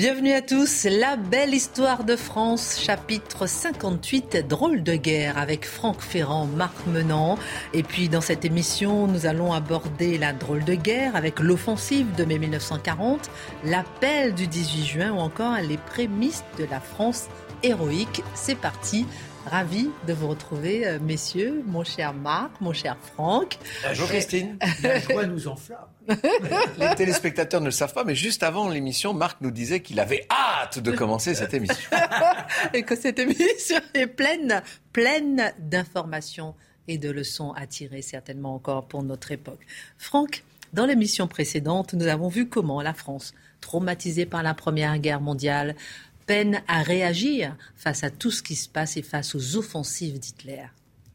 Bienvenue à tous. La belle histoire de France, chapitre 58, drôle de guerre avec Franck Ferrand, Marc Menant. Et puis dans cette émission, nous allons aborder la drôle de guerre avec l'offensive de mai 1940, l'appel du 18 juin ou encore les prémices de la France héroïque. C'est parti. Ravi de vous retrouver, euh, messieurs, mon cher Marc, mon cher Franck. Bonjour Christine. La joie nous enflamme. Les téléspectateurs ne le savent pas, mais juste avant l'émission, Marc nous disait qu'il avait hâte de commencer cette émission. et que cette émission est pleine, pleine d'informations et de leçons à tirer certainement encore pour notre époque. Franck, dans l'émission précédente, nous avons vu comment la France, traumatisée par la Première Guerre mondiale, à réagir face à tout ce qui se passe et face aux offensives d'Hitler.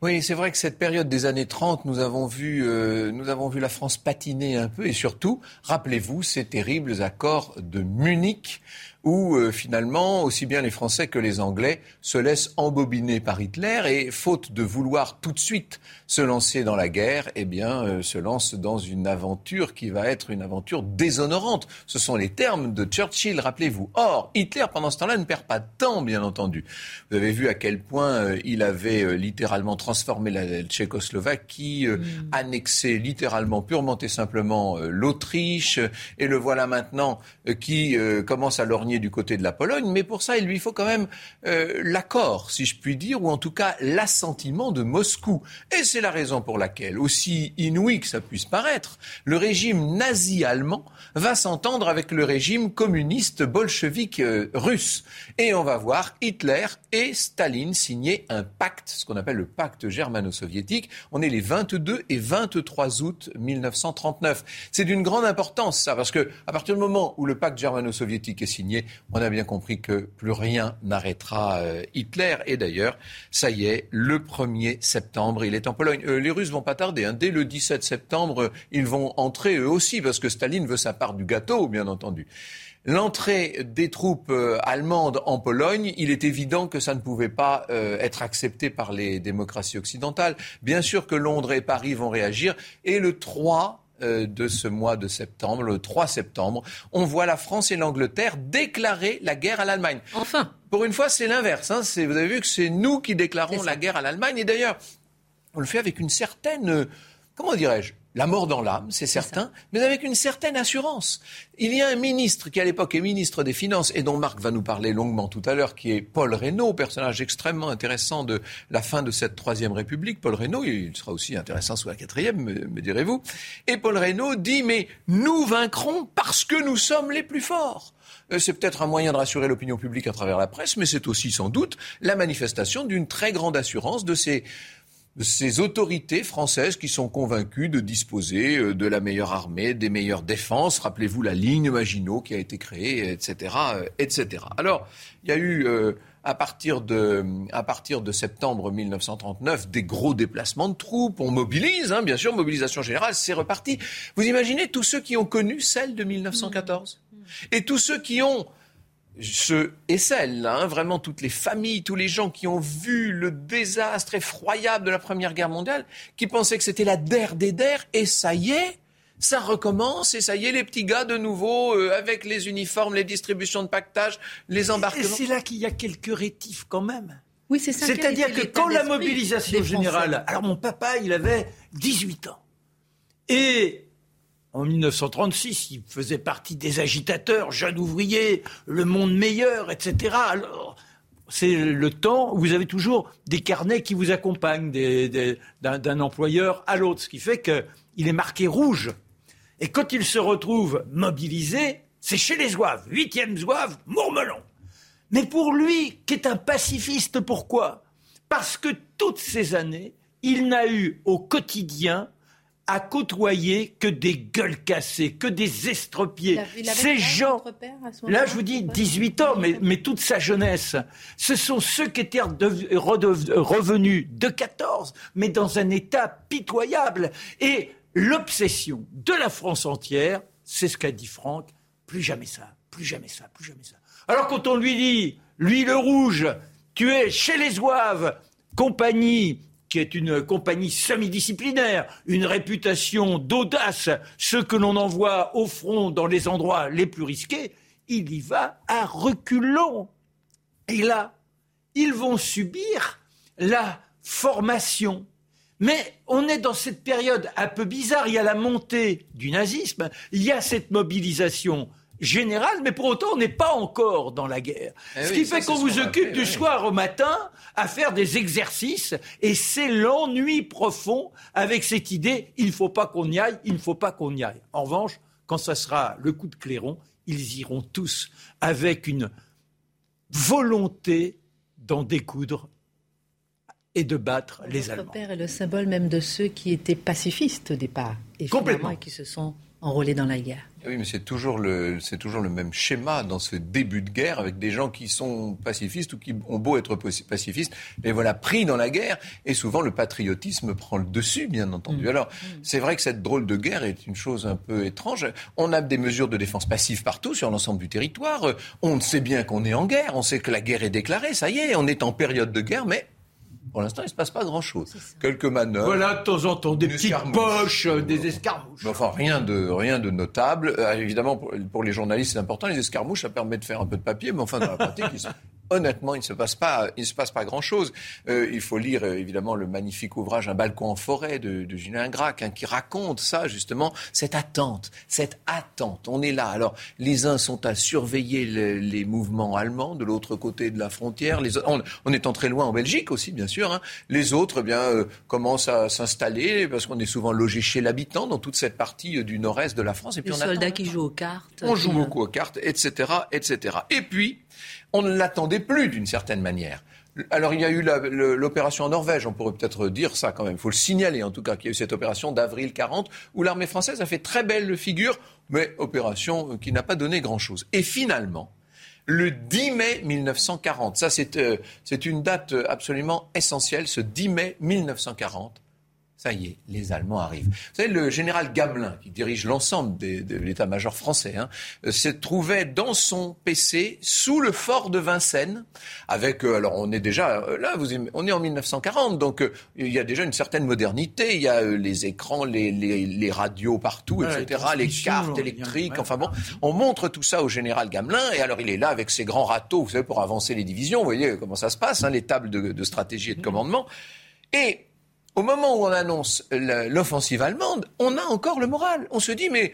Oui, c'est vrai que cette période des années 30, nous avons vu, euh, nous avons vu la France patiner un peu et surtout, rappelez-vous ces terribles accords de Munich où euh, finalement, aussi bien les Français que les Anglais se laissent embobiner par Hitler et, faute de vouloir tout de suite se lancer dans la guerre, eh bien, euh, se lancent dans une aventure qui va être une aventure déshonorante. Ce sont les termes de Churchill, rappelez-vous. Or, Hitler, pendant ce temps-là, ne perd pas de temps, bien entendu. Vous avez vu à quel point euh, il avait littéralement transformé la Tchécoslovaquie, mm. annexé littéralement, purement et simplement l'Autriche, et le voilà maintenant qui commence à lorgner du côté de la Pologne, mais pour ça, il lui faut quand même euh, l'accord, si je puis dire, ou en tout cas l'assentiment de Moscou. Et c'est la raison pour laquelle, aussi inouï que ça puisse paraître, le régime nazi-allemand va s'entendre avec le régime communiste bolchevique euh, russe. Et on va voir Hitler et Staline signer un pacte, ce qu'on appelle le pacte germano-soviétique. On est les 22 et 23 août 1939. C'est d'une grande importance, ça, parce que à partir du moment où le pacte germano-soviétique est signé, on a bien compris que plus rien n'arrêtera euh, Hitler. Et d'ailleurs, ça y est, le 1er septembre, il est en Pologne. Euh, les Russes vont pas tarder. Hein. Dès le 17 septembre, ils vont entrer eux aussi, parce que Staline veut sa part du gâteau, bien entendu l'entrée des troupes euh, allemandes en Pologne, il est évident que ça ne pouvait pas être accepté par les démocraties occidentales. Bien sûr que Londres et Paris vont réagir. Et le 3 euh, de ce mois de septembre, le 3 septembre, on voit la France et l'Angleterre déclarer la guerre à l'Allemagne. Enfin. Pour une fois, c'est l'inverse. Hein. Vous avez vu que c'est nous qui déclarons la guerre à l'Allemagne. Et d'ailleurs, on le fait avec une certaine, euh, comment dirais-je, la mort dans l'âme, c'est certain, mais avec une certaine assurance. Il y a un ministre qui à l'époque est ministre des Finances et dont Marc va nous parler longuement tout à l'heure, qui est Paul Reynaud, personnage extrêmement intéressant de la fin de cette troisième République. Paul Reynaud, il sera aussi intéressant sous la quatrième, me, direz-vous. Et Paul Reynaud dit, mais nous vaincrons parce que nous sommes les plus forts. Euh, c'est peut-être un moyen de rassurer l'opinion publique à travers la presse, mais c'est aussi sans doute la manifestation d'une très grande assurance de ces ces autorités françaises qui sont convaincues de disposer euh, de la meilleure armée, des meilleures défenses. Rappelez-vous la ligne Maginot qui a été créée, etc., euh, etc. Alors, il y a eu euh, à partir de, à partir de septembre 1939 des gros déplacements de troupes. On mobilise, hein, bien sûr, mobilisation générale, c'est reparti. Vous imaginez tous ceux qui ont connu celle de 1914 et tous ceux qui ont ce et celle, hein, vraiment toutes les familles, tous les gens qui ont vu le désastre effroyable de la Première Guerre mondiale, qui pensaient que c'était la der des der, et ça y est, ça recommence, et ça y est, les petits gars de nouveau, euh, avec les uniformes, les distributions de pactage, les embarquements. Et c'est là qu'il y a quelques rétifs quand même. Oui, c'est ça. C'est-à-dire que quand la mobilisation générale, alors mon papa, il avait 18 ans. Et en 1936, il faisait partie des agitateurs, jeunes ouvriers, le monde meilleur, etc. Alors, c'est le temps où vous avez toujours des carnets qui vous accompagnent d'un employeur à l'autre, ce qui fait qu'il est marqué rouge. Et quand il se retrouve mobilisé, c'est chez les Zouaves, huitième Zouave, Mourmelon. Mais pour lui, qui est un pacifiste, pourquoi? Parce que toutes ces années, il n'a eu au quotidien à côtoyer que des gueules cassées, que des estropiés. Ces gens, là je vous dis 18 ans, mais, mais, toute sa jeunesse, ce sont ceux qui étaient revenus de 14, mais dans un état pitoyable. Et l'obsession de la France entière, c'est ce qu'a dit Franck, plus jamais ça, plus jamais ça, plus jamais ça. Alors quand on lui dit, lui le rouge, tu es chez les Zouaves, compagnie qui est une compagnie semi-disciplinaire, une réputation d'audace, ceux que l'on envoie au front dans les endroits les plus risqués, il y va à reculons. Et là, ils vont subir la formation. Mais on est dans cette période un peu bizarre. Il y a la montée du nazisme, il y a cette mobilisation générale, mais pour autant, on n'est pas encore dans la guerre. Eh ce qui fait qu'on vous occupe du soir au matin à faire des exercices, et c'est l'ennui profond avec cette idée il ne faut pas qu'on y aille, il ne faut pas qu'on y aille. En revanche, quand ça sera le coup de clairon, ils iront tous avec une volonté d'en découdre et de battre les Allemands. père est le symbole même de ceux qui étaient pacifistes au départ et, Complètement. et qui se sont enrôlés dans la guerre. Oui, mais c'est toujours, le, c'est toujours le même schéma dans ce début de guerre avec des gens qui sont pacifistes ou qui ont beau être pacifistes, mais voilà, pris dans la guerre. Et souvent, le patriotisme prend le dessus, bien entendu. Mm. Alors, c'est vrai que cette drôle de guerre est une chose un peu étrange. On a des mesures de défense passive partout, sur l'ensemble du territoire. On sait bien qu'on est en guerre. On sait que la guerre est déclarée. Ça y est, on est en période de guerre, mais pour l'instant, il ne se passe pas grand-chose. Quelques manœuvres. Voilà, de temps en temps, des petites poches, euh, des escarmouches. enfin, rien de, rien de notable. Euh, évidemment, pour, pour, les journalistes, c'est important. Les escarmouches, ça permet de faire un peu de papier, mais enfin, dans la pratique, ils sont honnêtement, il ne se passe pas, il se passe pas grand-chose. Euh, il faut lire euh, évidemment le magnifique ouvrage Un balcon en forêt de, de Julien Gracq, hein, qui raconte ça justement, cette attente, cette attente. On est là. Alors, les uns sont à surveiller les mouvements allemands de l'autre côté de la frontière. Les, on, on est en très loin en Belgique aussi, bien sûr. Hein. Les autres, eh bien, euh, commencent à s'installer parce qu'on est souvent logé chez l'habitant dans toute cette partie du nord-est de la France. Et puis les soldats qui jouent aux cartes. On joue beaucoup aux cartes, etc., etc. Et puis on ne l'attendait plus d'une certaine manière. Alors il y a eu l'opération en Norvège, on pourrait peut-être dire ça quand même, il faut le signaler en tout cas qu'il y a eu cette opération d'avril 40 où l'armée française a fait très belle figure, mais opération qui n'a pas donné grand-chose. Et finalement, le 10 mai 1940, ça euh, c'est une date absolument essentielle, ce 10 mai 1940, ça y est, les Allemands arrivent. Vous savez, le général Gamelin, qui dirige l'ensemble de l'état-major français, hein, se trouvait dans son PC sous le fort de Vincennes, avec, euh, alors on est déjà, euh, là, vous, on est en 1940, donc euh, il y a déjà une certaine modernité, il y a les écrans, les, les, les, radios partout, etc., les cartes électriques, enfin bon, on montre tout ça au général Gamelin, et alors il est là avec ses grands râteaux, vous savez, pour avancer les divisions, vous voyez comment ça se passe, hein, les tables de, de stratégie et de commandement, et au moment où on annonce l'offensive allemande, on a encore le moral. On se dit, mais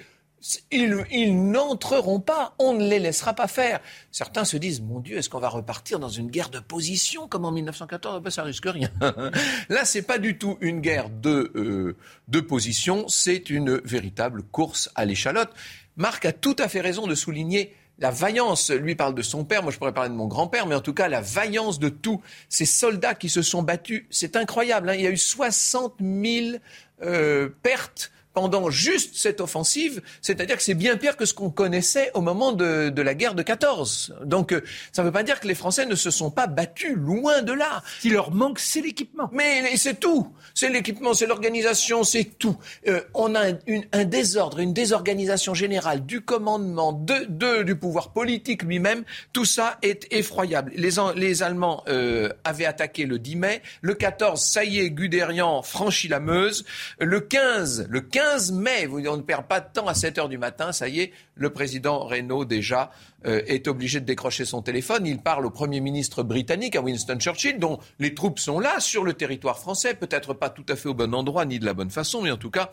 ils, n'entreront pas, on ne les laissera pas faire. Certains se disent, mon Dieu, est-ce qu'on va repartir dans une guerre de position comme en 1914 ben, Ça risque rien. Là, c'est pas du tout une guerre de, euh, de position, c'est une véritable course à l'échalote. Marc a tout à fait raison de souligner la vaillance, lui parle de son père, moi je pourrais parler de mon grand-père, mais en tout cas la vaillance de tous ces soldats qui se sont battus, c'est incroyable. Hein. Il y a eu 60 000 euh, pertes pendant juste cette offensive, c'est-à-dire que c'est bien pire que ce qu'on connaissait au moment de, de, la guerre de 14. Donc euh, ça ne veut pas dire que les Français ne se sont pas battus, loin de là. Ce qui leur manque, c'est l'équipement. Mais c'est tout. C'est l'équipement, c'est l'organisation, c'est tout. Euh, on a une, un désordre, une désorganisation générale du commandement, de, de du pouvoir politique lui-même. Tout ça est effroyable. Les, les Allemands euh, avaient attaqué le 10 mai. Le 14, ça y est, Guderian franchit la Meuse. Le 15, le 15 15 mai, on ne perd pas de temps à 7 heures du matin, ça y est, le président Renault déjà euh, est obligé de décrocher son téléphone. Il parle au Premier ministre britannique, à Winston Churchill, dont les troupes sont là sur le territoire français, peut-être pas tout à fait au bon endroit ni de la bonne façon, mais en tout cas,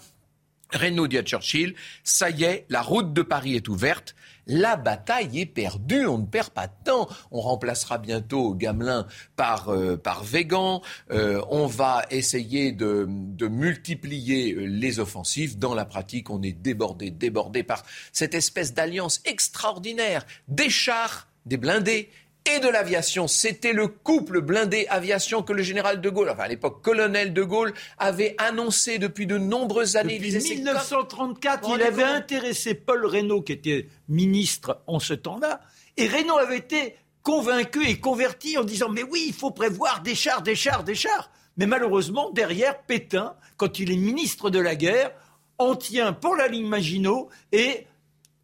Renault dit à Churchill, ça y est, la route de Paris est ouverte, la bataille est perdue, on ne perd pas de temps. On remplacera bientôt Gamelin par, euh, par Végan, euh, on va essayer de, de, multiplier euh, les offensives. Dans la pratique, on est débordé, débordé par cette espèce d'alliance extraordinaire des chars, des blindés et de l'aviation. C'était le couple blindé aviation que le général de Gaulle, enfin à l'époque colonel de Gaulle, avait annoncé depuis de nombreuses années. Depuis 1934, il avait intéressé Paul Reynaud, qui était ministre en ce temps-là, et Reynaud avait été convaincu et converti en disant mais oui, il faut prévoir des chars, des chars, des chars. Mais malheureusement, derrière, Pétain, quand il est ministre de la guerre, en tient pour la ligne Maginot et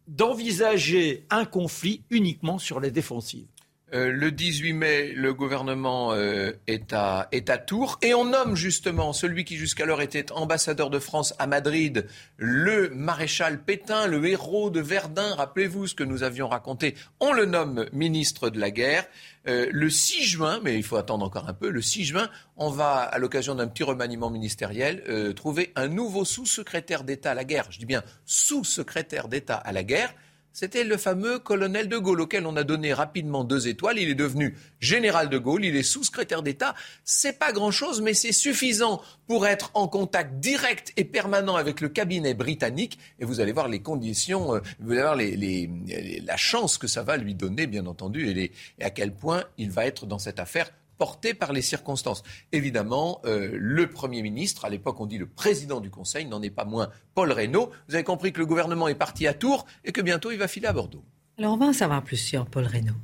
d'envisager un conflit uniquement sur les défensives. Euh, le 18 mai, le gouvernement euh, est, à, est à Tours et on nomme justement celui qui jusqu'alors était ambassadeur de France à Madrid, le maréchal Pétain, le héros de Verdun. Rappelez-vous ce que nous avions raconté. On le nomme ministre de la guerre. Euh, le 6 juin, mais il faut attendre encore un peu, le 6 juin, on va, à l'occasion d'un petit remaniement ministériel, trouver un nouveau sous-secrétaire d'État à la guerre. Je dis bien sous-secrétaire d'État à la guerre c'était le fameux colonel de Gaulle auquel on a donné rapidement deux étoiles. Il est devenu général de Gaulle, il est sous-secrétaire d'État. C'est pas grand-chose, mais c'est suffisant pour être en contact direct et permanent avec le cabinet britannique. Et vous allez voir les conditions, euh, vous allez voir la chance que ça va lui donner, bien entendu, et à quel point il va être dans cette affaire porté par les circonstances. Évidemment, euh, le Premier ministre, à l'époque on dit le président du Conseil, n'en est pas moins Paul Reynaud. Vous avez compris que le gouvernement est parti à Tours et que bientôt il va filer à Bordeaux. Alors on va en savoir plus sur Paul Reynaud.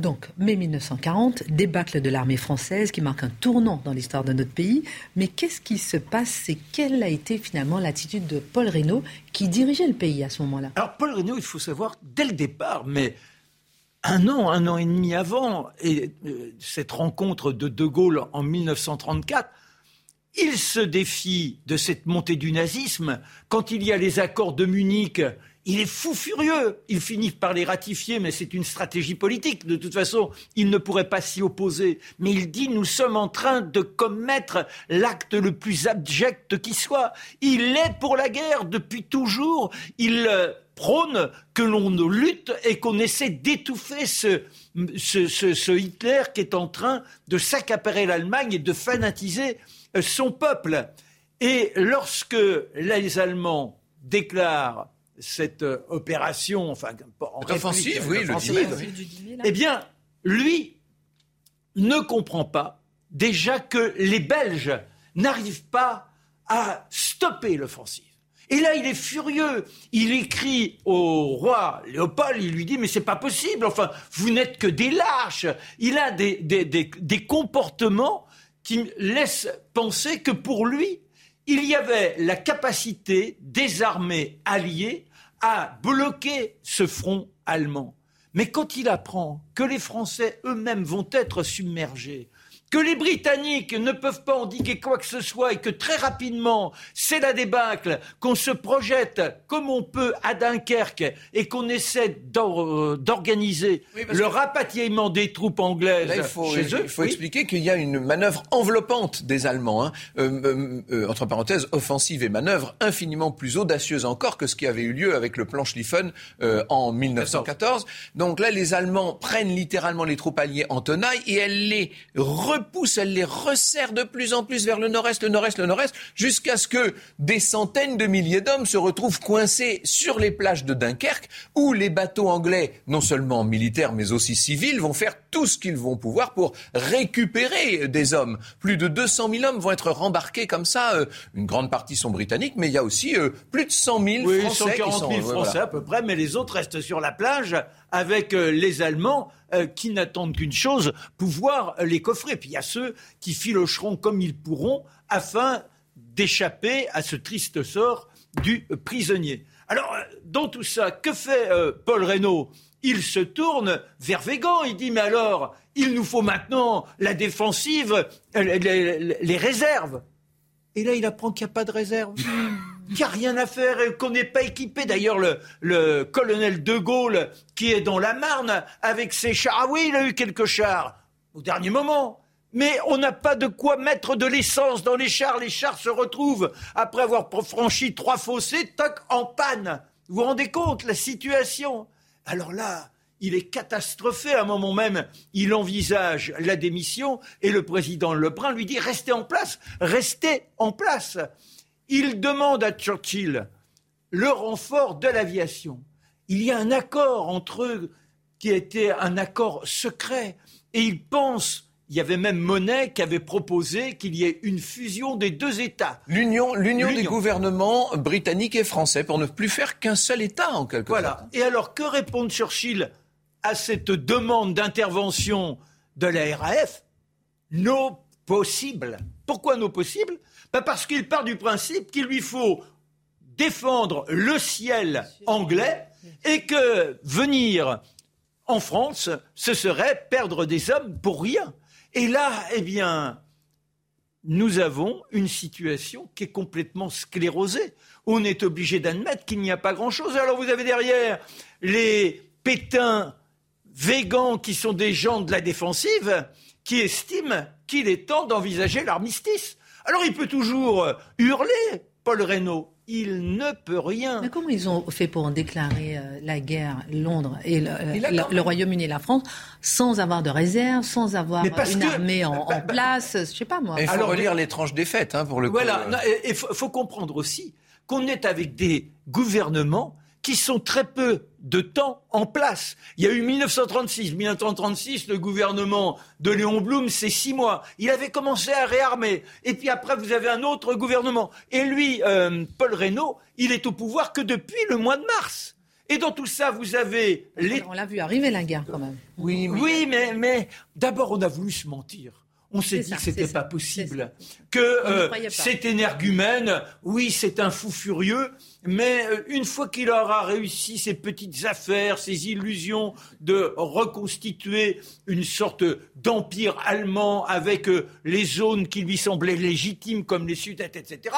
Donc, mai 1940, débâcle de l'armée française qui marque un tournant dans l'histoire de notre pays. Mais qu'est-ce qui se passe? Et quelle a été finalement l'attitude de Paul Reynaud qui dirigeait le pays à ce moment-là? Alors, Paul Reynaud, il faut savoir, dès le départ, mais un an, un an et demi avant euh, cette rencontre de De Gaulle en 1934, il se défie de cette montée du nazisme. Quand il y a les accords de Munich il est fou furieux. Il finit par les ratifier, mais c'est une stratégie politique. De toute façon, il ne pourrait pas s'y opposer. Mais il dit nous sommes en train de commettre l'acte le plus abject qui soit. Il est pour la guerre depuis toujours. Il euh, prône que l'on lutte et qu'on essaie d'étouffer ce, Hitler qui est en train de s'accaparer l'Allemagne et de fanatiser euh, son peuple. Et lorsque les Allemands déclarent cette euh, opération, enfin, en offensive, oui, le eh bien, lui ne comprend pas déjà que les Belges n'arrivent pas à stopper l'offensive. Et là, il est furieux. Il écrit au roi Léopold, il lui dit, mais c'est pas possible, enfin, vous n'êtes que des lâches. Il a des, des, des comportements qui laissent penser que pour lui, il y avait la capacité des armées alliées à bloquer ce front allemand. Mais quand il apprend que les Français eux-mêmes vont être submergés, que les Britanniques ne peuvent pas indiquer quoi que ce soit et que très rapidement, c'est la débâcle, qu'on se projette comme on peut à Dunkerque et qu'on essaie euh, d'organiser le rapatriement des troupes anglaises il faut, chez eux. Il faut expliquer qu'il y a une manœuvre enveloppante des Allemands, hein. euh, euh, entre parenthèses, offensive et manœuvre infiniment plus audacieuse encore que ce qui avait eu lieu avec le plan Schlieffen en 1914. Donc là, les Allemands prennent littéralement les troupes alliées en tenaille et elles les repousse, elle les resserre de plus en plus vers le nord-est, le nord-est, le nord-est, jusqu'à ce que des centaines de milliers d'hommes se retrouvent coincés sur les plages de Dunkerque, où les bateaux anglais, non seulement militaires mais aussi civils, vont faire tout ce qu'ils vont pouvoir pour récupérer des hommes. Plus de 200 000 hommes vont être rembarqués comme ça. Euh, une grande partie sont britanniques, mais il y a aussi euh, plus de 100 000 oui, Français 140 000 Français à peu près, mais les autres restent sur la plage avec euh, les Allemands qui n'attendent qu'une chose, pouvoir les coffrer. Puis il y a ceux qui filocheront comme ils pourront afin d'échapper à ce triste sort du prisonnier. Alors, dans tout ça, que fait Paul Reynaud? Il se tourne vers Végan. Il dit, mais alors, il nous faut maintenant la défensive, euh, les, réserves. Et là, il apprend qu'il n'y a pas de réserve, qu'il n'y a rien à faire et qu'on n'est pas équipé. D'ailleurs, le, colonel de Gaulle, qui est dans la Marne, avec ses chars, ah oui, il a eu quelques chars, au dernier moment. Mais on n'a pas de quoi mettre de l'essence dans les chars. Les chars se retrouvent, après avoir franchi trois fossés, toc, en panne. Vous vous rendez compte, la situation? Alors là, il est catastrophé. À un moment même, il envisage la démission et le président Lebrun lui dit restez en place, restez en place. Il demande à Churchill le renfort de l'aviation. Il y a un accord entre eux qui était un accord secret et il pense il y avait même Monet qui avait proposé qu'il y ait une fusion des deux États. L'union, l'union des gouvernements britanniques et français pour ne plus faire qu'un seul État en quelque sorte. Voilà. Et alors que répond Churchill à cette demande d'intervention de la RAF Non possible. Pourquoi non possible ben Parce qu'il part du principe qu'il lui faut défendre le ciel anglais et que venir en France, ce serait perdre des hommes pour rien. Et là, eh bien, nous avons une situation qui est complètement sclérosée. On est obligé d'admettre qu'il n'y a pas grand-chose. Alors vous avez derrière les pétins végans qui sont des gens de la défensive qui estiment qu'il est temps d'envisager l'armistice. Alors il peut toujours hurler, Paul Reynaud, il ne peut rien. Mais comment ils ont fait pour en déclarer euh, la guerre, Londres et le, Royaume-Uni et la France, sans avoir de réserve, sans avoir une armée en, bah, bah, place, je sais pas moi. Il faut relire l'étrange défaite, hein, pour le coup. Voilà, il faut comprendre aussi qu'on est avec des gouvernements qui sont très peu de temps en place. Il y a eu 1936. 1936, le gouvernement de Léon Blum, c'est six mois. Il avait commencé à réarmer. Et puis après, vous avez un autre gouvernement. Et lui, euh, Paul Reynaud, il est au pouvoir que depuis le mois de mars. Et dans tout ça, vous avez... Les... On l'a vu arriver la guerre quand même. Oui, oui mais, mais d'abord, on a voulu se mentir on s'est dit que c'était pas possible, que euh, cet énergumène, oui, c'est un fou furieux, mais euh, une fois qu'il aura réussi ses petites affaires, ses illusions de reconstituer une sorte d'empire allemand avec euh, les zones qui lui semblaient légitimes comme les Sudètes, etc.,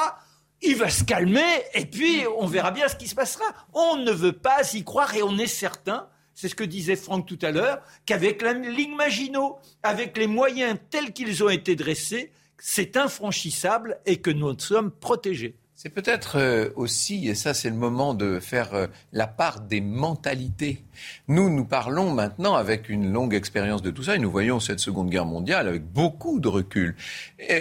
il va se calmer et puis on verra bien ce qui se passera. On ne veut pas y croire et on est certain c'est ce que disait Franck tout à l'heure, qu'avec la ligne Maginot, avec les moyens tels qu'ils ont été dressés, c'est infranchissable et que nous sommes protégés. C'est peut-être euh, aussi, et ça c'est le moment de faire euh, la part des mentalités. Nous, nous parlons maintenant avec une longue expérience de tout ça et nous voyons cette Seconde Guerre mondiale avec beaucoup de recul.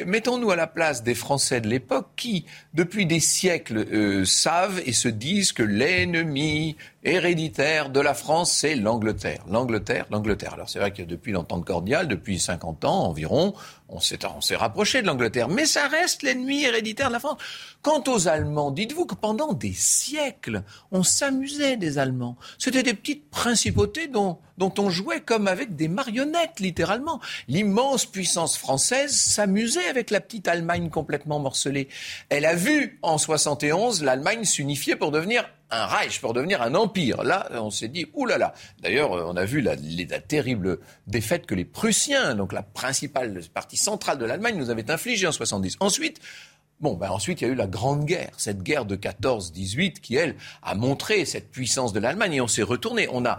Mettons-nous à la place des Français de l'époque qui, depuis des siècles, euh, savent et se disent que l'ennemi héréditaire de la France, c'est l'Angleterre. L'Angleterre, l'Angleterre. Alors c'est vrai que depuis l'entente cordiale, depuis 50 ans environ, on s'est rapproché de l'Angleterre. Mais ça reste l'ennemi héréditaire de la France. Quant aux Allemands, dites-vous que pendant des siècles, on s'amusait des Allemands. C'était des petites principautés dont, dont on jouait comme avec des marionnettes, littéralement. L'immense puissance française s'amusait avec la petite Allemagne complètement morcelée. Elle a vu en 71 l'Allemagne s'unifier pour devenir un Reich, pour devenir un empire. Là, on s'est dit, oulala. D'ailleurs, on a vu la, la, terrible défaite que les Prussiens, donc la principale partie centrale de l'Allemagne, nous avaient infligée en 70. Ensuite, Bon, ben ensuite, il y a eu la Grande Guerre, cette guerre de 14-18 qui, elle, a montré cette puissance de l'Allemagne et on s'est retourné. On a,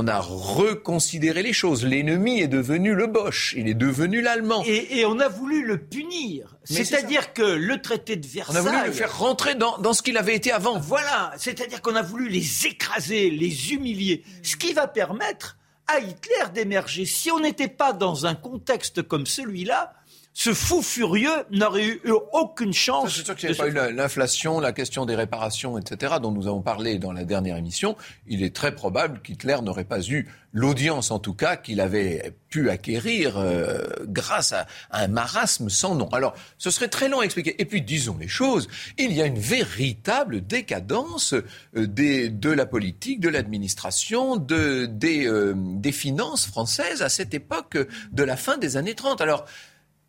on a reconsidéré les choses. L'ennemi est devenu le Bosch, il est devenu l'Allemand. Et, on a voulu le punir. C'est-à-dire que le traité de Versailles... On a voulu le faire rentrer dans, dans ce qu'il avait été avant. Voilà, c'est-à-dire qu'on a voulu les écraser, les humilier. Ce qui va permettre à Hitler d'émerger. Si on n'était pas dans un contexte comme celui-là, ce fou furieux n'aurait eu aucune chance. C'est sûr qu'il n'y a pas eu l'inflation, la question des réparations, etc., dont nous avons parlé dans la dernière émission. Il est très probable qu'Hitler n'aurait pas eu l'audience, en tout cas, qu'il avait pu acquérir euh, grâce à, un marasme sans nom. Alors, ce serait très long à expliquer. Et puis, disons les choses, il y a une véritable décadence euh, des, de la politique, de l'administration, de, des, euh, des finances françaises à cette époque de la fin des années 30. Alors,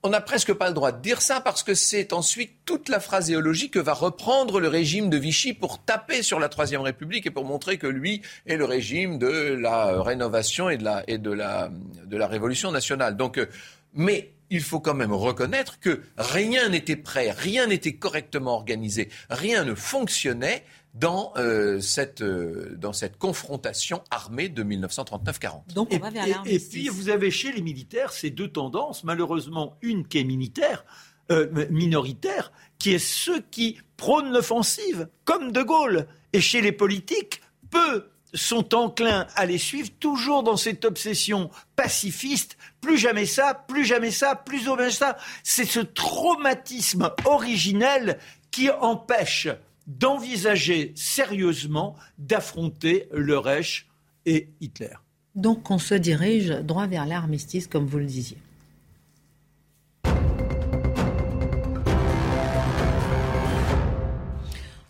on n'a presque pas le droit de dire ça parce que c'est ensuite toute la phraséologie que va reprendre le régime de Vichy pour taper sur la Troisième République et pour montrer que lui est le régime de la rénovation et de la, et de la, de la révolution nationale. Donc, euh, mais il faut quand même reconnaître que rien n'était prêt, rien n'était correctement organisé, rien ne fonctionnait dans, euh, cette, euh, dans cette confrontation armée de 1939-40. Donc on va vers et, et, puis vous avez chez les militaires ces deux tendances, malheureusement une qui est militaire, euh, minoritaire, qui est ceux qui prônent l'offensive, comme De Gaulle. Et chez les politiques, peu sont enclins à les suivre, toujours dans cette obsession pacifiste, plus jamais ça, plus jamais ça, plus jamais ça. C'est ce traumatisme originel qui empêche d'envisager sérieusement d'affronter le Reich et Hitler. Donc on se dirige droit vers l'armistice, comme vous le disiez.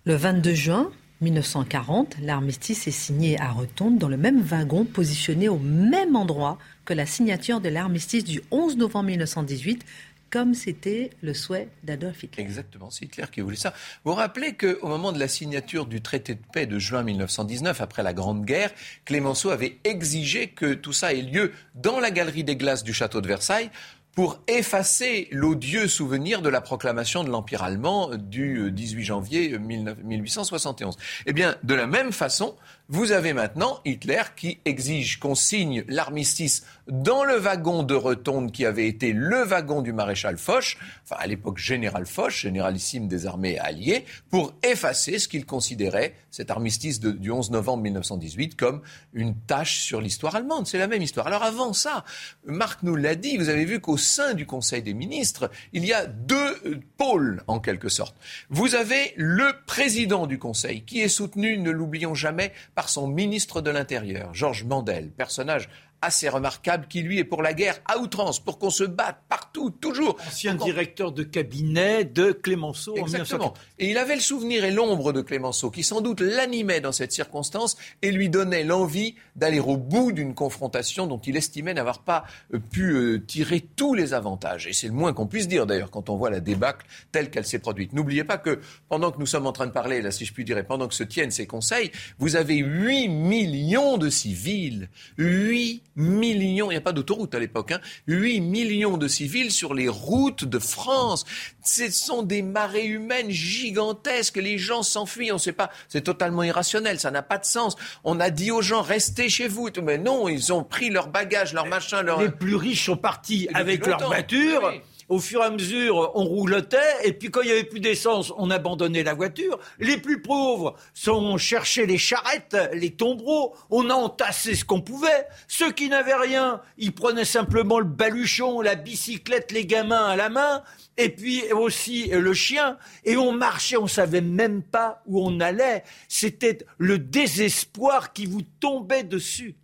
Le 22 juin 1940, l'armistice est signé à Retombe dans le même wagon positionné au même endroit que la signature de l'armistice du 11 novembre 1918 comme c'était le souhait d'Adolf Hitler. Exactement, c'est Hitler qui voulait ça. Vous vous rappelez qu'au moment de la signature du traité de paix de juin 1919, après la Grande Guerre, Clémenceau avait exigé que tout ça ait lieu dans la galerie des glaces du château de Versailles pour effacer l'odieux souvenir de la proclamation de l'Empire allemand du 18 janvier 1871. Eh bien, de la même façon, vous avez maintenant Hitler qui exige qu'on signe l'armistice dans le wagon de Rotonde qui avait été le wagon du maréchal Foch, enfin à l'époque général Foch, généralissime des armées alliées, pour effacer ce qu'il considérait, cet armistice du 11 novembre 1918, comme une tâche sur l'histoire allemande. C'est la même histoire. Alors avant ça, Marc nous l'a dit, vous avez vu qu'au sein du Conseil des ministres, il y a deux euh, pôles en quelque sorte. Vous avez le président du Conseil qui est soutenu, ne l'oublions jamais, par son ministre de l'Intérieur, Georges Mandel, personnage assez remarquable qui, lui, est pour la guerre à outrance, pour qu'on se batte partout, toujours. Ancien directeur de cabinet de Clémenceau Exactement. Et il avait le souvenir et l'ombre de Clémenceau, qui sans doute l'animait dans cette circonstance et lui donnait l'envie d'aller au bout d'une confrontation dont il estimait n'avoir pas euh, pu euh, tirer tous les avantages. Et c'est le moins qu'on puisse dire, d'ailleurs, quand on voit la débâcle telle qu'elle s'est produite. N'oubliez pas que pendant que nous sommes en train de parler, là, si je puis dire, pendant que se tiennent ces conseils, vous avez 8 millions de civils. 8 millions, il n'y a pas d'autoroute à l'époque, hein, 8 millions de civils sur les routes de France. Ce sont des marées humaines gigantesques. Les gens s'enfuient, on ne sait pas. C'est totalement irrationnel, ça n'a pas de sens. On a dit aux gens, restez chez vous. Mais non, ils ont pris leurs bagages, leurs machins, leurs... Les plus riches sont partis avec leur voiture au fur et à mesure, on roulotait, et puis quand il n'y avait plus d'essence, on abandonnait la voiture. Les plus pauvres sont cherchés les charrettes, les tombereaux, on a entassé ce qu'on pouvait. Ceux qui n'avaient rien, ils prenaient simplement le baluchon, la bicyclette, les gamins à la main, et puis aussi le chien, et on marchait, on savait même pas où on allait. C'était le désespoir qui vous tombait dessus.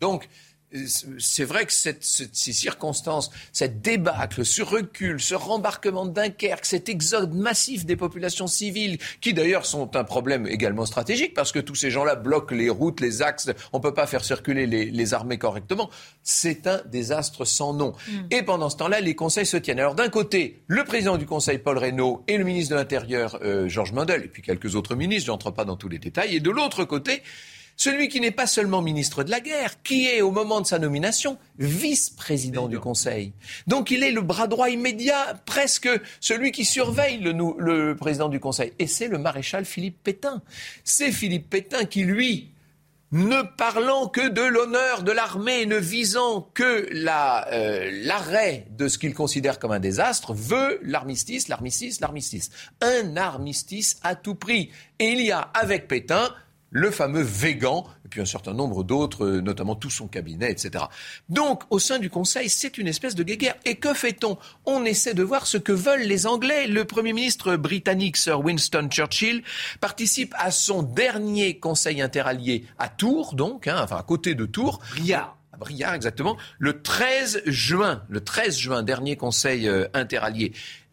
Donc, c'est vrai que cette, ces circonstances, cette débâcle, ce recul, ce rembarquement de Dunkerque, cet exode massif des populations civiles, qui d'ailleurs sont un problème également stratégique, parce que tous ces gens-là bloquent les routes, les axes, on ne peut pas faire circuler les, armées correctement, c'est un désastre sans nom. Mm. Et pendant ce temps-là, les conseils se tiennent. Alors d'un côté, le président du conseil, Paul Reynaud, et le ministre de l'Intérieur, euh, Georges Mandel, et puis quelques autres ministres, je n'entre pas dans tous les détails, et de l'autre côté, celui qui n'est pas seulement ministre de la guerre, qui est au moment de sa nomination vice-président du Conseil. Donc il est le bras droit immédiat, presque celui qui surveille le, le président du Conseil. Et c'est le maréchal Philippe Pétain. C'est Philippe Pétain qui, lui, ne parlant que de l'honneur de l'armée, ne visant que euh, l'arrêt de ce qu'il considère comme un désastre, veut l'armistice, l'armistice, l'armistice. Un armistice à tout prix. Et il y a avec Pétain le fameux Végan, et puis un certain nombre d'autres, euh, notamment tout son cabinet, etc. Donc, au sein du Conseil, c'est une espèce de guéguerre. Et que fait-on? On essaie de voir ce que veulent les Anglais. Le Premier ministre britannique, Sir Winston Churchill, participe à son dernier Conseil interallié à Tours, donc, hein, enfin à côté de Tours. Briard. À Briard, exactement. Le 13 juin, le 13 juin, dernier Conseil euh, interallié.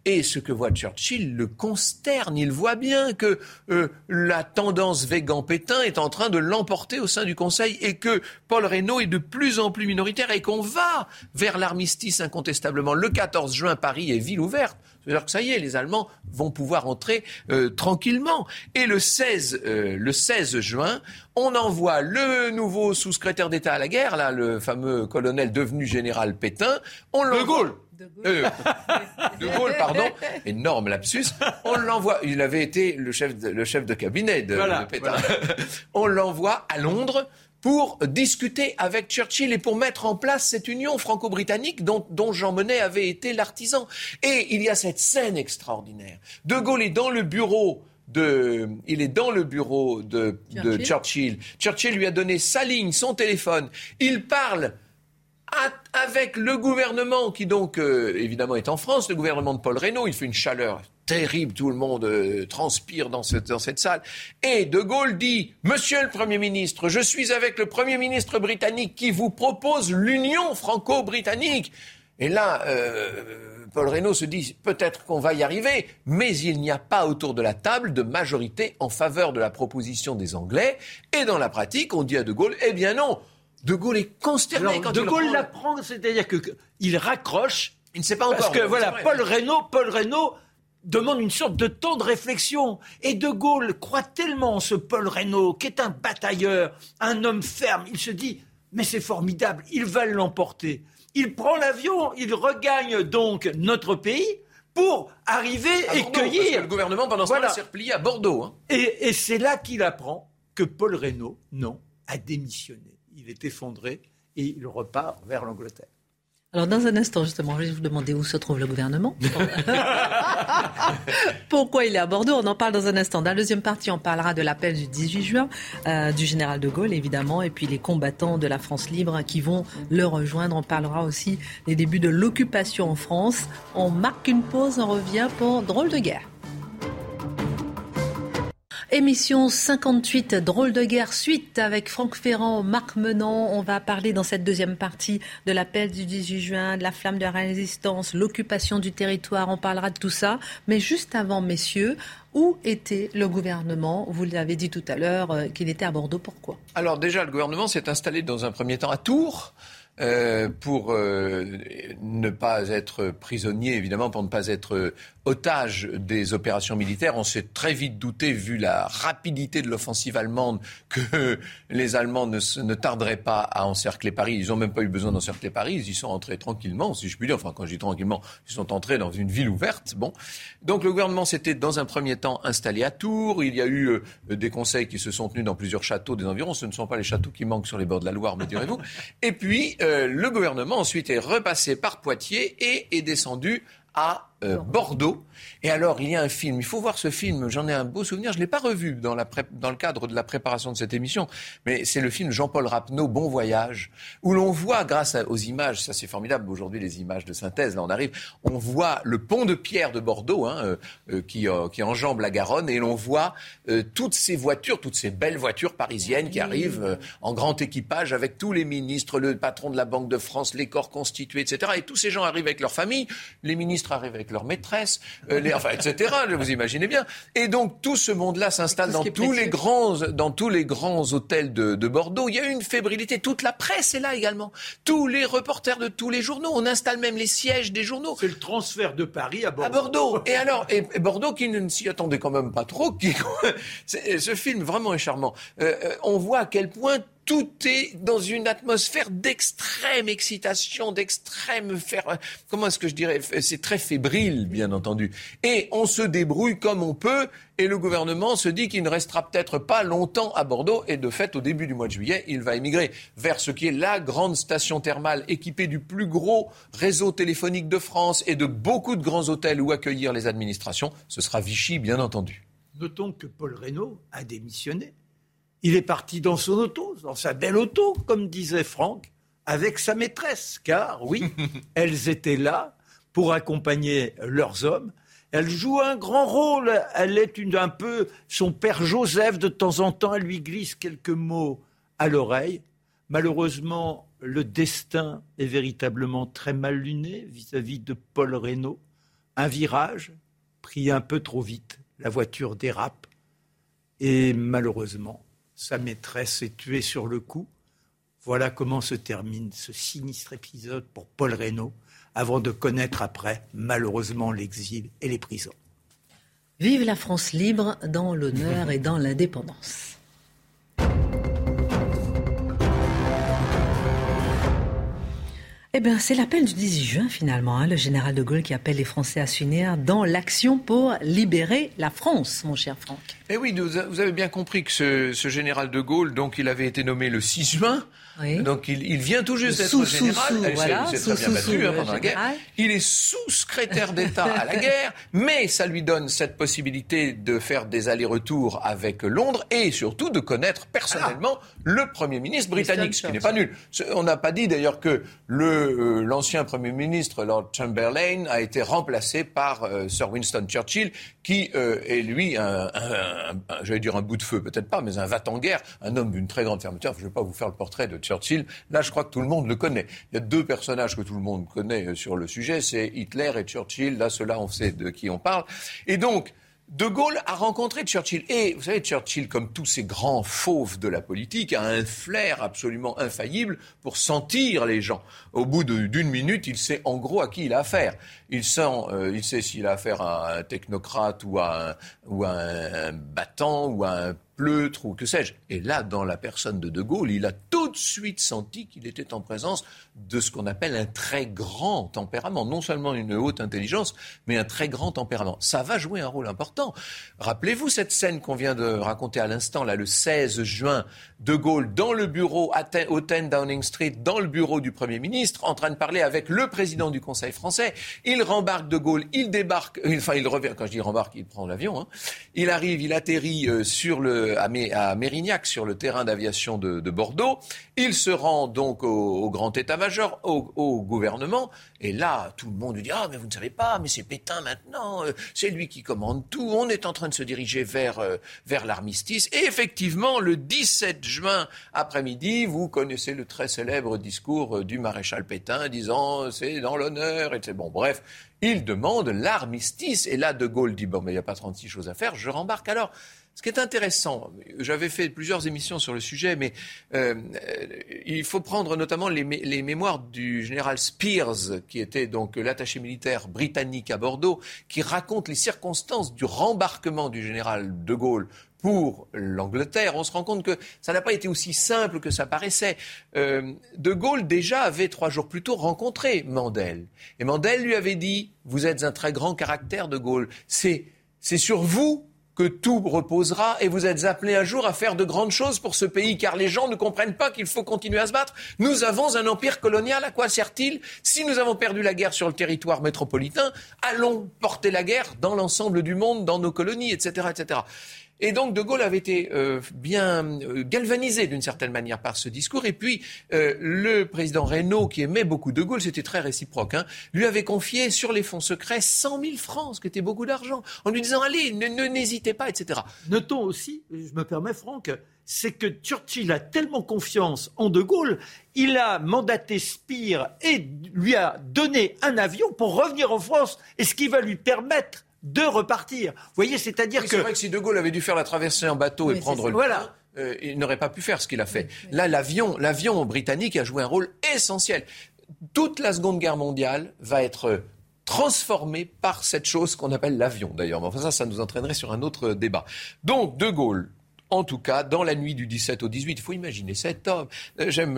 Et ce que voit Churchill le consterne. Il voit bien que euh, la tendance Végan-Pétain est en train de l'emporter au sein du Conseil et que Paul Reynaud est de plus en plus minoritaire et qu'on va vers l'armistice incontestablement. Le 14 juin, Paris est ville ouverte. C'est-à-dire que ça y est, les Allemands vont pouvoir entrer euh, tranquillement. Et le 16, euh, le 16 juin, on envoie le nouveau sous-secrétaire d'État à la guerre, là, le fameux colonel devenu général Pétain. On de Gaulle euh, de Gaulle. pardon, énorme lapsus. On l'envoie, il avait été le chef de, le chef de cabinet de, Pétain. On l'envoie à Londres pour discuter avec Churchill et pour mettre en place cette union franco-britannique dont, dont, Jean Monnet avait été l'artisan. Et il y a cette scène extraordinaire. De Gaulle est dans le bureau de, il est dans le bureau de Churchill. de Churchill. Churchill lui a donné sa ligne, son téléphone. Il parle avec le gouvernement qui donc euh, évidemment est en France, le gouvernement de Paul Reynaud, il fait une chaleur terrible, tout le monde euh, transpire dans cette, dans cette salle. Et De Gaulle dit, Monsieur le Premier ministre, je suis avec le Premier ministre britannique qui vous propose l'union franco-britannique. Et là, euh, Paul Reynaud se dit, peut-être qu'on va y arriver, mais il n'y a pas autour de la table de majorité en faveur de la proposition des Anglais. Et dans la pratique, on dit à De Gaulle, eh bien non, de Gaulle est consterné quand De Gaulle l'apprend, c'est-à-dire qu'il raccroche Il ne sait pas encore. Parce que voilà, Paul Reynaud, Paul Reynaud demande une sorte de temps de réflexion. Et De Gaulle croit tellement en ce Paul Reynaud, qui est un batailleur, un homme ferme. Il se dit, mais c'est formidable, il va l'emporter. Il prend l'avion, il regagne donc notre pays pour arriver et cueillir. le gouvernement, pendant ce temps, s'est replié à Bordeaux. Hein. Et, et c'est là qu'il apprend que Paul Reynaud, non, a démissionné. Il est effondré et il repart vers l'Angleterre. Alors, dans un instant, justement, je vais vous demander où se trouve le gouvernement. Pourquoi il est à Bordeaux? On en parle dans un instant. Dans la deuxième partie, on parlera de l'appel du 18 juin euh, du général de Gaulle, évidemment, et puis les combattants de la France libre qui vont le rejoindre. On parlera aussi des débuts de l'occupation en France. On marque une pause, on revient pour Drôle de guerre. Émission 58, drôle de guerre, suite avec Franck Ferrand, Marc Menant. On va parler dans cette deuxième partie de l'appel du 18 juin, de la flamme de la résistance, l'occupation du territoire. On parlera de tout ça. Mais juste avant, messieurs, où était le gouvernement? Vous l'avez dit tout à l'heure euh, qu'il était à Bordeaux. Pourquoi? Alors déjà, le gouvernement s'est installé dans un premier temps à Tours. Euh, pour euh, ne pas être prisonnier, évidemment, pour ne pas être otage des opérations militaires. On s'est très vite douté, vu la rapidité de l'offensive allemande, que les Allemands ne, ne, tarderaient pas à encercler Paris. Ils n'ont même pas eu besoin d'encercler Paris. Ils y sont entrés tranquillement, si je puis dire. Enfin, quand je dis tranquillement, ils sont entrés dans une ville ouverte. Bon. Donc le gouvernement s'était, dans un premier temps, installé à Tours. Il y a eu euh, des conseils qui se sont tenus dans plusieurs châteaux des environs. Ce ne sont pas les châteaux qui manquent sur les bords de la Loire, me direz-vous. Et puis, euh, le gouvernement ensuite est repassé par Poitiers et est descendu à euh, Bordeaux. Et alors, il y a un film. Il faut voir ce film. J'en ai un beau souvenir. Je ne l'ai pas revu dans, la dans le cadre de la préparation de cette émission. Mais c'est le film Jean-Paul Rapneau, Bon Voyage, où l'on voit, grâce aux images, ça c'est formidable aujourd'hui, les images de synthèse, là on arrive, on voit le pont de pierre de Bordeaux, hein, euh, euh, qui, qui enjambe la Garonne, et l'on voit toutes ces voitures, toutes ces belles voitures parisiennes qui arrivent en grand équipage avec tous les ministres, le patron de la Banque de France, les corps constitués, etc. Et tous ces gens arrivent avec leur famille. Les ministres arrivent avec leur maîtresse, euh, les, enfin, etc. Vous imaginez bien. Et donc tout ce monde-là s'installe dans tous les grands, dans tous les grands hôtels de, de, Bordeaux. Il y a une fébrilité. Toute la presse est là également. Tous les reporters de tous les journaux. On installe même les sièges des journaux. C'est le transfert de Paris à Bordeaux. À Bordeaux. Et alors, et, Bordeaux qui ne s'y attendait quand même pas trop. Qui, ce film vraiment est charmant. Euh, euh, on voit à quel point tout est dans une atmosphère d'extrême excitation, d'extrême faire. Comment est-ce que je dirais C'est très fébrile, bien entendu. Et on se débrouille comme on peut. Et le gouvernement se dit qu'il ne restera peut-être pas longtemps à Bordeaux. Et de fait, au début du mois de juillet, il va émigrer vers ce qui est la grande station thermale équipée du plus gros réseau téléphonique de France et de beaucoup de grands hôtels où accueillir les administrations. Ce sera Vichy, bien entendu. Notons que Paul Reynaud a démissionné. Il est parti dans son auto, dans sa belle auto, comme disait Franck, avec sa maîtresse, car oui, elles étaient là pour accompagner leurs hommes. Elle joue un grand rôle. Elle est une, un peu son père Joseph. De temps en temps, elle lui glisse quelques mots à l'oreille. Malheureusement, le destin est véritablement très mal luné vis-à-vis de Paul Reynaud. Un virage pris un peu trop vite. La voiture dérape. Et malheureusement, sa maîtresse est tuée sur le coup. Voilà comment se termine ce sinistre épisode pour Paul Reynaud, avant de connaître après, malheureusement, l'exil et les prisons. Vive la France libre dans l'honneur et dans l'indépendance. Eh bien, c'est l'appel du 18 juin finalement, hein, le général de Gaulle qui appelle les Français à s'unir dans l'action pour libérer la France, mon cher Franck. Eh oui, vous avez bien compris que ce, ce général de Gaulle, donc il avait été nommé le 6 juin. Donc il, vient tout juste d'être général. Sous, voilà, très bien battu hein, pendant la guerre. Il est sous-secrétaire d'État à la guerre, mais ça lui donne cette possibilité de faire des allers-retours avec Londres et surtout de connaître personnellement le Premier ministre britannique, ce qui n'est pas nul. On n'a pas dit d'ailleurs que euh, l'ancien Premier ministre Lord Chamberlain a été remplacé par euh, Sir Winston Churchill, qui euh, est lui un, j'allais dire un bout de feu, peut-être pas, mais un va en guerre, un homme d'une très grande fermeture. Je ne vais pas vous faire le portrait de Churchill. Là, je crois que tout le monde le connaît. Il y a deux personnages que tout le monde connaît euh, sur le sujet, c'est Hitler et Churchill. Là, ceux-là, on sait de qui on parle. Et donc, De Gaulle a rencontré Churchill. Et vous savez, Churchill, comme tous ces grands fauves de la politique, a un flair absolument infaillible pour sentir les gens. Au bout d'une minute, il sait en gros à qui il a affaire. Il sent, euh, il sait s'il a affaire à un technocrate ou à un, ou à un battant ou à un pleutre ou que sais-je. Et là, dans la personne de De Gaulle, il a tout de suite senti qu'il était en présence de ce qu'on appelle un très grand tempérament. Non seulement une haute intelligence, mais un très grand tempérament. Ça va jouer un rôle important. Rappelez-vous cette scène qu'on vient de raconter à l'instant, là, le 16 juin, De Gaulle dans le bureau au 10 Downing Street, dans le bureau du Premier ministre, en train de parler avec le président du Conseil français. Il rembarque De Gaulle, il débarque, enfin il revient, quand je dis rembarque, il prend l'avion. Hein. Il arrive, il atterrit euh, sur le à, Mérignac, sur le terrain d'aviation de, Bordeaux. Il se rend donc au, grand état-major, au, gouvernement. Et là, tout le monde lui dit Ah, mais vous ne savez pas, mais c'est Pétain maintenant, euh, c'est lui qui commande tout. On est en train de se diriger vers, euh, vers l'armistice. Et effectivement, le 17 juin après-midi, vous connaissez le très célèbre discours euh, du maréchal Pétain disant C'est dans l'honneur, et bon, bref. Il demande l'armistice. Et là, De Gaulle dit Bon, mais il n'y a pas 36 choses à faire, je rembarque alors. Ce qui est intéressant, j'avais fait plusieurs émissions sur le sujet, mais euh, il faut prendre notamment les, mémoires du général Spears, qui était donc l'attaché militaire britannique à Bordeaux, qui raconte les circonstances du rembarquement du général de Gaulle pour l'Angleterre, on se rend compte que ça n'a pas été aussi simple que ça paraissait. Euh, de Gaulle déjà avait trois jours plus tôt rencontré Mandel. Et Mandel lui avait dit, vous êtes un très grand caractère de Gaulle. C'est, c'est sur vous que tout reposera et vous êtes appelés un jour à faire de grandes choses pour ce pays, car les gens ne comprennent pas qu'il faut continuer à se battre. Nous avons un empire colonial, à quoi sert-il Si nous avons perdu la guerre sur le territoire métropolitain, allons porter la guerre dans l'ensemble du monde, dans nos colonies, etc. etc. Et donc De Gaulle avait été euh, bien euh, galvanisé d'une certaine manière par ce discours. Et puis euh, le président Reynaud, qui aimait beaucoup De Gaulle, c'était très réciproque, hein, lui avait confié sur les fonds secrets 100 000 francs, ce qui était beaucoup d'argent, en lui disant allez, ne n'hésitez pas, etc. Notons aussi, je me permets Franck, c'est que Churchill a tellement confiance en De Gaulle, il a mandaté Spire et lui a donné un avion pour revenir en France, et ce qui va lui permettre de repartir. Vous voyez, c'est-à-dire que... C'est vrai que si De Gaulle avait dû faire la traversée en bateau et prendre le voilà. Euh, il n'aurait pas pu faire ce qu'il a fait. Là, l'avion, l'avion britannique a joué un rôle essentiel. Toute la Seconde Guerre mondiale va être transformée par cette chose qu'on appelle l'avion, d'ailleurs. Mais enfin, ça, ça nous entraînerait sur un autre débat. Donc, De Gaulle, en tout cas, dans la nuit du 17 au 18, il faut imaginer cet homme. Euh, j'aime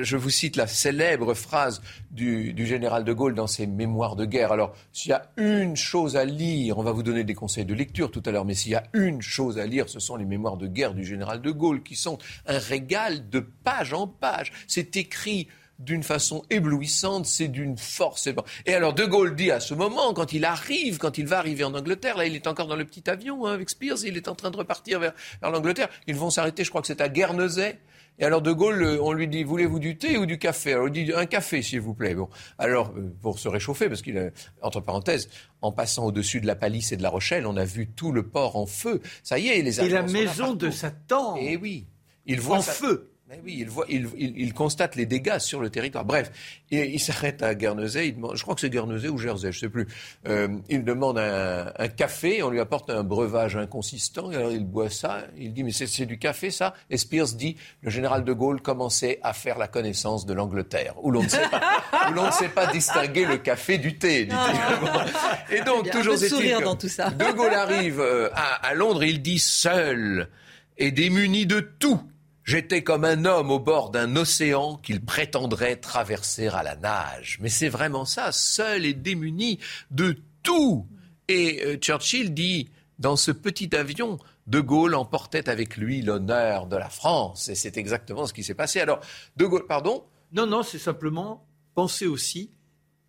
je vous cite la célèbre phrase du, général de Gaulle dans ses mémoires de guerre. Alors, s'il y a une chose à lire, on va vous donner des conseils de lecture tout à l'heure, mais s'il y a une chose à lire, ce sont les mémoires de guerre du général de Gaulle, qui sont un régal de page en page. C'est écrit d'une façon éblouissante, c'est d'une force. Et alors De Gaulle dit à ce moment, quand il arrive, quand il va arriver en Angleterre, là il est encore dans le petit avion hein, avec Spears, il est en train de repartir vers, l'Angleterre, ils vont s'arrêter, je crois que c'est à Guernesey. Et alors De Gaulle, euh, on lui dit, voulez-vous du thé ou du café? Alors il dit, un café s'il vous plaît. Bon, alors euh, pour se réchauffer, parce qu'il entre parenthèses, en passant au-dessus de la Palisse et de la Rochelle, on a vu tout le port en feu. Ça y est, les Et la maison de Satan. Et eh oui, il voit en feu. Mais oui, il, voit, il, il, constate les dégâts sur le territoire. Bref, il, il s'arrête à Guernesey. je crois que c'est Guernesey ou Jersey, je sais plus. Euh, il demande un, un, café. On lui apporte un breuvage inconsistant. Et alors il boit ça. Il dit mais c'est du café ça? Et Spears dit le général de Gaulle commençait à faire la connaissance de l'Angleterre, où l'on ne sait pas, où l'on ne sait pas distinguer le café du thé. Dit -il. Et donc toujours est-il dans tout ça. De Gaulle arrive euh, à, à Londres. Il dit seul et démuni de tout J'étais comme un homme au bord d'un océan qu'il prétendrait traverser à la nage. Mais c'est vraiment ça, seul et démuni de tout. Et euh, Churchill dit, dans ce petit avion, De Gaulle emportait avec lui l'honneur de la France. Et c'est exactement ce qui s'est passé. Alors, De Gaulle, pardon? Non, non, c'est simplement penser aussi,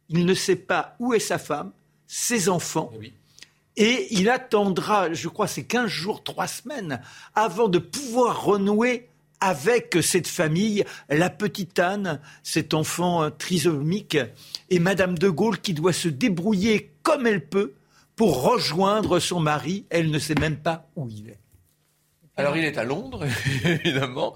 il ne sait pas où est sa femme, ses enfants. Eh et il attendra, je crois, c'est 15 jours, 3 semaines, avant de pouvoir renouer avec cette famille, la petite Anne, cet enfant trisomique, et Madame de Gaulle qui doit se débrouiller comme elle peut pour rejoindre son mari. Elle ne sait même pas où il est. Alors il est à Londres, évidemment.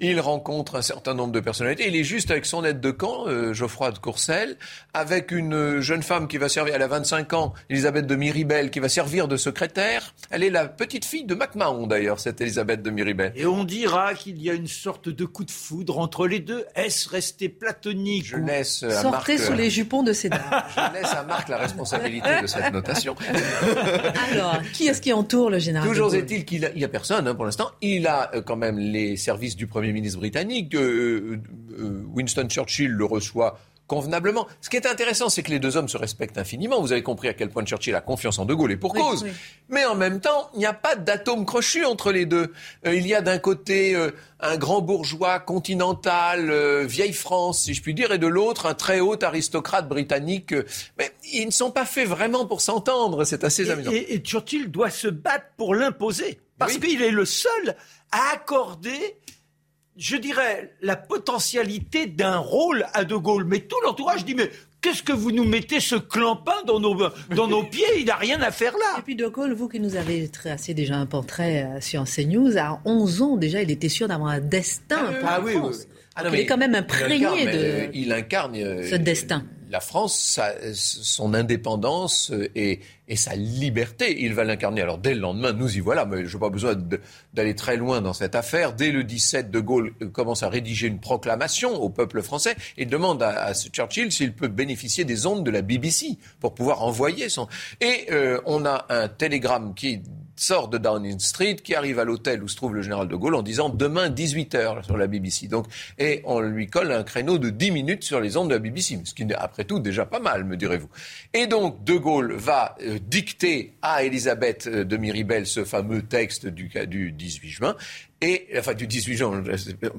Il rencontre un certain nombre de personnalités. Il est juste avec son aide de camp, euh, Geoffroy de Courcelles, avec une jeune femme qui va servir, elle a 25 ans, Elisabeth de Miribel, qui va servir de secrétaire. Elle est la petite fille de MacMahon, d'ailleurs, cette Elisabeth de Miribel. Et on dira qu'il y a une sorte de coup de foudre entre les deux. Est-ce resté platonique Je laisse à Sortez sous les jupons de ces dames. Je laisse à Marc la responsabilité de cette notation. Alors, qui est-ce qui entoure le général Toujours est-il qu'il n'y a, personne hein, pour l'instant. Il a euh, quand même les services du Premier ministre britannique. Euh, euh, Winston Churchill le reçoit convenablement. Ce qui est intéressant, c'est que les deux hommes se respectent infiniment. Vous avez compris à quel point Churchill a confiance en De Gaulle et pour cause. Mais en même temps, il n'y a pas d'atome crochu entre les deux. il y a d'un côté un grand bourgeois continental, vieille France, si je puis dire, et de l'autre un très haut aristocrate britannique. mais ils ne sont pas faits vraiment pour s'entendre. C'est assez amusant. Et, Churchill doit se battre pour l'imposer. Parce qu'il est le seul à accorder je dirais, la potentialité d'un rôle à De Gaulle. Mais tout l'entourage dit, mais qu'est-ce que vous nous mettez ce clampin dans nos, dans nos pieds? Il n'a rien à faire là. Et puis De Gaulle, vous qui nous avez tracé déjà un portrait euh, sur CNews, à 11 ans déjà, il était sûr d'avoir un destin pour ah, la oui, France. Ah, il est quand même imprégné de il incarne, euh, ce destin la France, son indépendance et, sa liberté, il va l'incarner. Alors dès le lendemain, nous y voilà, mais je n'ai pas besoin d'aller très loin dans cette affaire. Dès le 17, De Gaulle commence à rédiger une proclamation au peuple français et demande à, Churchill s'il peut bénéficier des ondes de la BBC pour pouvoir envoyer son... Et euh, on a un télégramme qui sort de Downing Street, qui arrive à l'hôtel où se trouve le général de Gaulle en disant demain 18h sur la BBC. Donc, et on lui colle un créneau de 10 minutes sur les ondes de la BBC, ce qui est après tout déjà pas mal, me direz-vous. Et donc, de Gaulle va euh, dicter à Elisabeth euh, de Miribel ce fameux texte du, du 18 juin et enfin du 18 juin,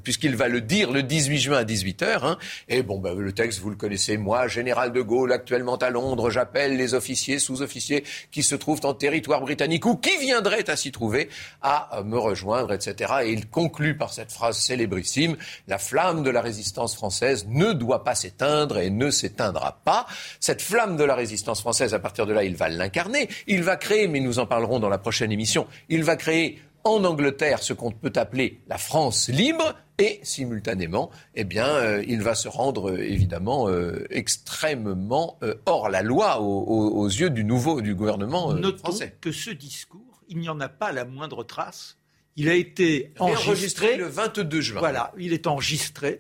puisqu'il va le dire le 18 juin à 18h. Hein, et bon, ben, le texte, vous le connaissez, moi, général de Gaulle, actuellement à Londres, j'appelle les officiers, sous-officiers qui se trouvent en territoire britannique ou qui viendraient à s'y trouver à me rejoindre, etc. Et il conclut par cette phrase célébrissime la flamme de la résistance française ne doit pas s'éteindre et ne s'éteindra pas. Cette flamme de la résistance française, à partir de là, il va l'incarner. Il va créer, mais nous en parlerons dans la prochaine émission, il va créer en Angleterre ce qu'on peut appeler la France libre et simultanément, eh bien, euh, il va se rendre euh, évidemment euh, extrêmement hors la loi aux, yeux du nouveau du gouvernement Notons français. que ce discours, il n'y en a pas la moindre trace. Il a été enregistré le 22 juin. Voilà, il est enregistré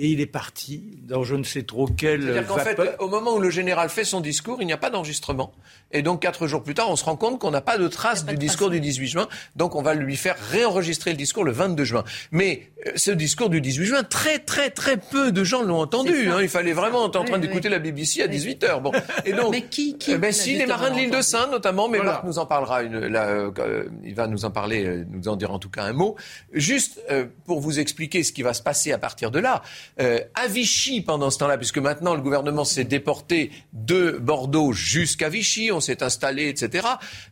et il est parti dans je ne sais trop quel. C'est-à-dire qu'en fait, au moment où le général fait son discours, il n'y a pas d'enregistrement. Et donc, quatre jours plus tard, on se rend compte qu'on n'a pas de trace du discours du 18 juin. Donc, on va lui faire réenregistrer le discours le 22 juin. Mais euh, ce discours du 18 juin, très, très, très peu de gens l'ont entendu. Hein. Il fallait vraiment être en train d'écouter la BBC à 18 h Bon. Et donc, mais qui, qui eh ben, si, les marins de l'île de Saint, notamment. Mais Marc nous en parlera. Une, euh, il va nous en parler, euh, nous en dire en tout cas un mot. Juste pour vous expliquer ce qui va se passer à partir de là. À Vichy, pendant ce temps-là, puisque maintenant le gouvernement s'est déporté de Bordeaux jusqu'à Vichy on s'est installé, etc.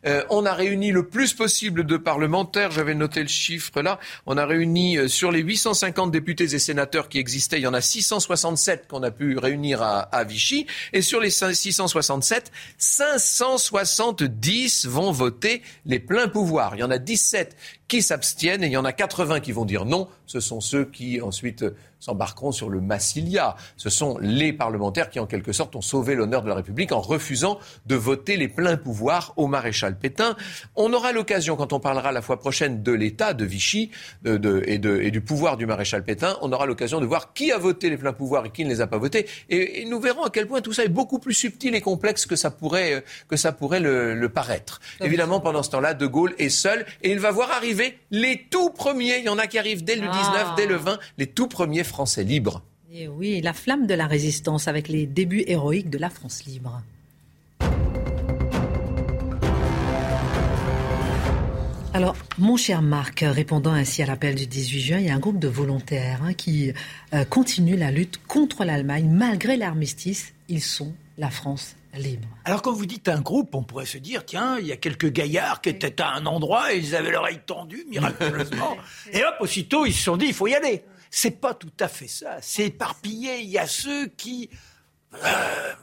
Euh, on a réuni le plus possible de parlementaires. J'avais noté le chiffre là. On a réuni euh, sur les 850 députés et sénateurs qui existaient, il y en a 667 qu'on a pu réunir à, à Vichy. Et sur les 667, 570 vont voter les pleins pouvoirs. Il y en a 17 qui s'abstiennent et il y en a 80 qui vont dire non. Ce sont ceux qui ensuite s'embarqueront sur le Massilia. Ce sont les parlementaires qui, en quelque sorte, ont sauvé l'honneur de la République en refusant de voter les pleins pouvoirs au maréchal Pétain. On aura l'occasion, quand on parlera la fois prochaine de l'État de Vichy et, du pouvoir du maréchal Pétain, on aura l'occasion de voir qui a voté les pleins pouvoirs et qui ne les a pas votés. Et, nous verrons à quel point tout ça est beaucoup plus subtil et complexe que ça pourrait, que ça pourrait le, paraître. Évidemment, pendant ce temps-là, De Gaulle est seul et il va voir arriver les tout premiers. Il y en a qui arrivent dès le 19, ah. dès le 20, les tout premiers Français libres. Et oui, la flamme de la résistance avec les débuts héroïques de la France libre. Alors, mon cher Marc, répondant ainsi à l'appel du 18 juin, il y a un groupe de volontaires hein, qui euh, continue la lutte contre l'Allemagne. Malgré l'armistice, ils sont la France libre. Alors quand vous dites un groupe, on pourrait se dire, tiens, il y a quelques gaillards qui étaient à un endroit et ils avaient l'oreille tendue miraculeusement. et hop, aussitôt, ils se sont dit, il faut y aller. C'est pas tout à fait ça. C'est éparpillé. Il y a ceux qui, euh,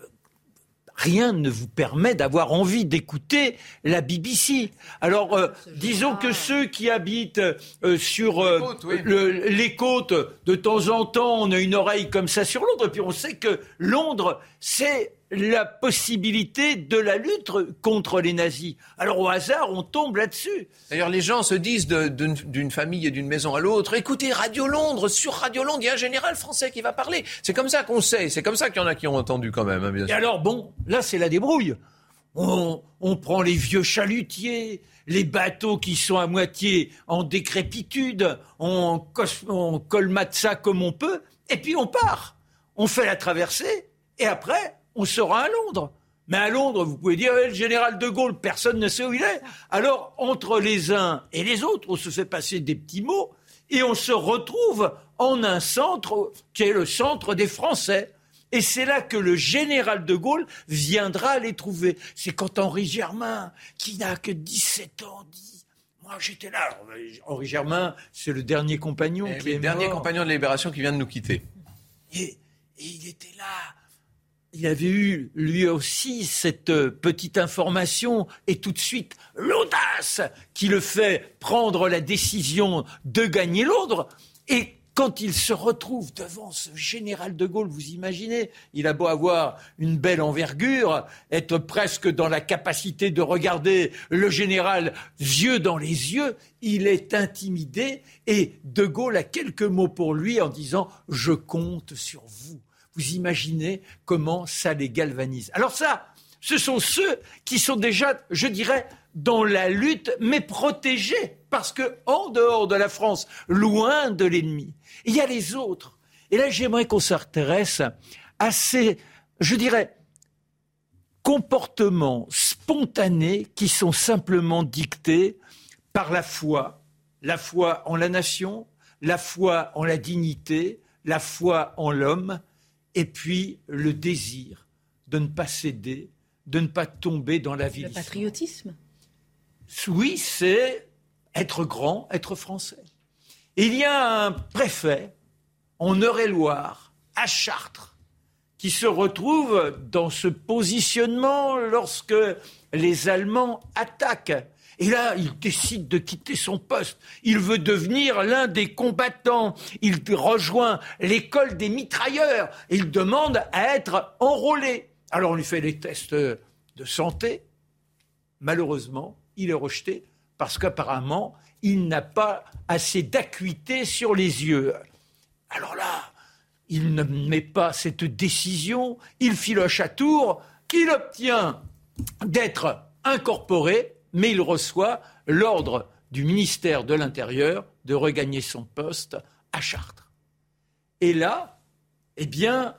rien ne vous permet d'avoir envie d'écouter la BBC. Alors, euh, disons que ceux qui habitent euh, sur les côtes, de temps en temps, on a une oreille comme ça sur Londres, et puis on sait que Londres, c'est la possibilité de la lutte contre les nazis. Alors au hasard, on tombe là-dessus. D'ailleurs, les gens se disent d'une famille et d'une maison à l'autre, écoutez, Radio Londres, sur Radio Londres, il y a un général français qui va parler. C'est comme ça qu'on sait, c'est comme ça qu'il y en a qui ont entendu quand même. Hein, et alors, bon, là, c'est la débrouille. On, prend les vieux chalutiers, les bateaux qui sont à moitié en décrépitude, on, on colmate ça comme on peut, et puis on part. On fait la traversée, et après, on sera à Londres. Mais à Londres, vous pouvez dire, eh, le général de Gaulle, personne ne sait où il est. Alors, entre les uns et les autres, on se fait passer des petits mots et on se retrouve en un centre qui est le centre des Français. Et c'est là que le général de Gaulle viendra les trouver. C'est quand Henri Germain, qui n'a que 17 ans, dit Moi, j'étais là. Henri Germain, c'est le dernier compagnon. Eh le dernier compagnon de Libération qui vient de nous quitter. et il était là il avait eu lui aussi cette euh, petite information et tout de suite l'audace qui le fait prendre la décision de gagner Londres. Et quand il se retrouve devant ce général de Gaulle, vous imaginez, il a beau avoir une belle envergure, être presque dans la capacité de regarder le général yeux dans les yeux, il est intimidé et de Gaulle a quelques mots pour lui en disant ⁇ Je compte sur vous ⁇ vous imaginez comment ça les galvanise. Alors ça, ce sont ceux qui sont déjà, je dirais, dans la lutte, mais protégés, parce que en dehors de la France, loin de l'ennemi, il y a les autres. Et là, j'aimerais qu'on s'intéresse à ces, je dirais, comportements spontanés qui sont simplement dictés par la foi, la foi en la nation, la foi en la dignité, la foi en l'homme, et puis le désir de ne pas céder, de ne pas tomber dans la vie. Le patriotisme Oui, c'est être grand, être français. il y a un préfet en Eure-et-Loire, à Chartres, qui se retrouve dans ce positionnement lorsque les Allemands attaquent et là, il décide de quitter son poste. Il veut devenir l'un des combattants. Il rejoint l'école des mitrailleurs. Il demande à être enrôlé. Alors on lui fait les tests de santé. Malheureusement, il est rejeté parce qu'apparemment, il n'a pas assez d'acuité sur les yeux. Alors là, il ne met pas cette décision, il filoche à tour, il obtient d'être incorporé mais il reçoit l'ordre du ministère de l'Intérieur de regagner son poste à Chartres. Et là, eh bien,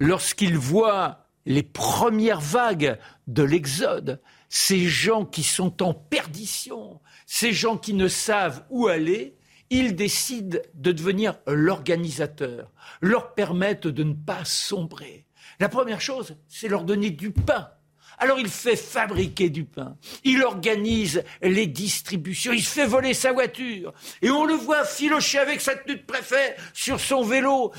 lorsqu'il voit les premières vagues de l'Exode, ces gens qui sont en perdition, ces gens qui ne savent où aller, il décide de devenir l'organisateur, leur permettre de ne pas sombrer. La première chose, c'est leur donner du pain. Alors il fait fabriquer du pain, il organise les distributions, il se fait voler sa voiture, et on le voit filocher avec sa tenue de préfet sur son vélo,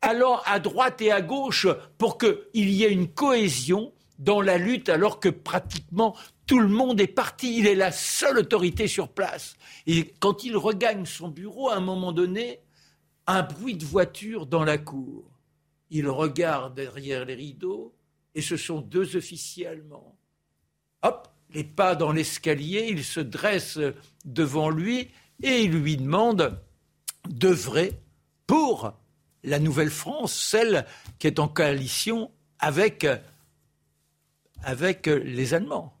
allant à droite et à gauche pour qu'il y ait une cohésion dans la lutte alors que pratiquement tout le monde est parti. Il est la seule autorité sur place. Et quand il regagne son bureau, à un moment donné, un bruit de voiture dans la cour. Il regarde derrière les rideaux, et ce sont deux officiers allemands. Hop, les pas dans l'escalier, ils se dressent devant lui et ils lui demandent d'œuvrer pour la Nouvelle-France, celle qui est en coalition avec, avec les Allemands.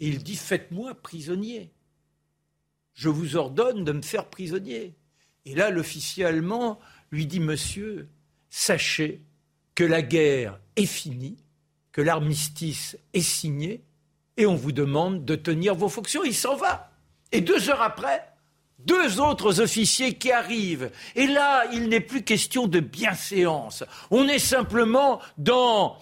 Et il dit Faites-moi prisonnier. Je vous ordonne de me faire prisonnier. Et là, l'officier allemand lui dit Monsieur, sachez que la guerre est finie que l'armistice est signé et on vous demande de tenir vos fonctions. Il s'en va. Et deux heures après, deux autres officiers qui arrivent. Et là, il n'est plus question de bienséance. On est simplement dans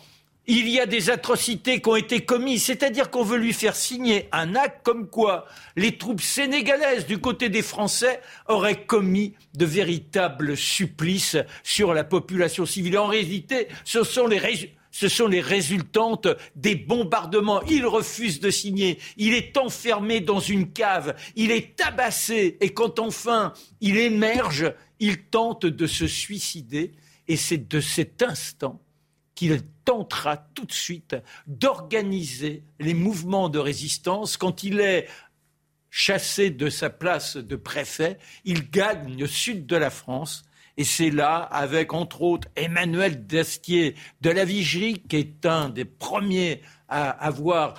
il y a des atrocités qui ont été commises, c'est-à-dire qu'on veut lui faire signer un acte comme quoi les troupes sénégalaises du côté des Français auraient commis de véritables supplices sur la population civile. En réalité, ce sont les, ce sont les résultantes des bombardements. Il refuse de signer. Il est enfermé dans une cave. Il est tabassé. Et quand enfin il émerge, il tente de se suicider. Et c'est de cet instant qu'il tentera tout de suite d'organiser les mouvements de résistance. Quand il est chassé de sa place de préfet, il gagne le sud de la France et c'est là, avec entre autres Emmanuel Dastier de la Vigie, qui est un des premiers à avoir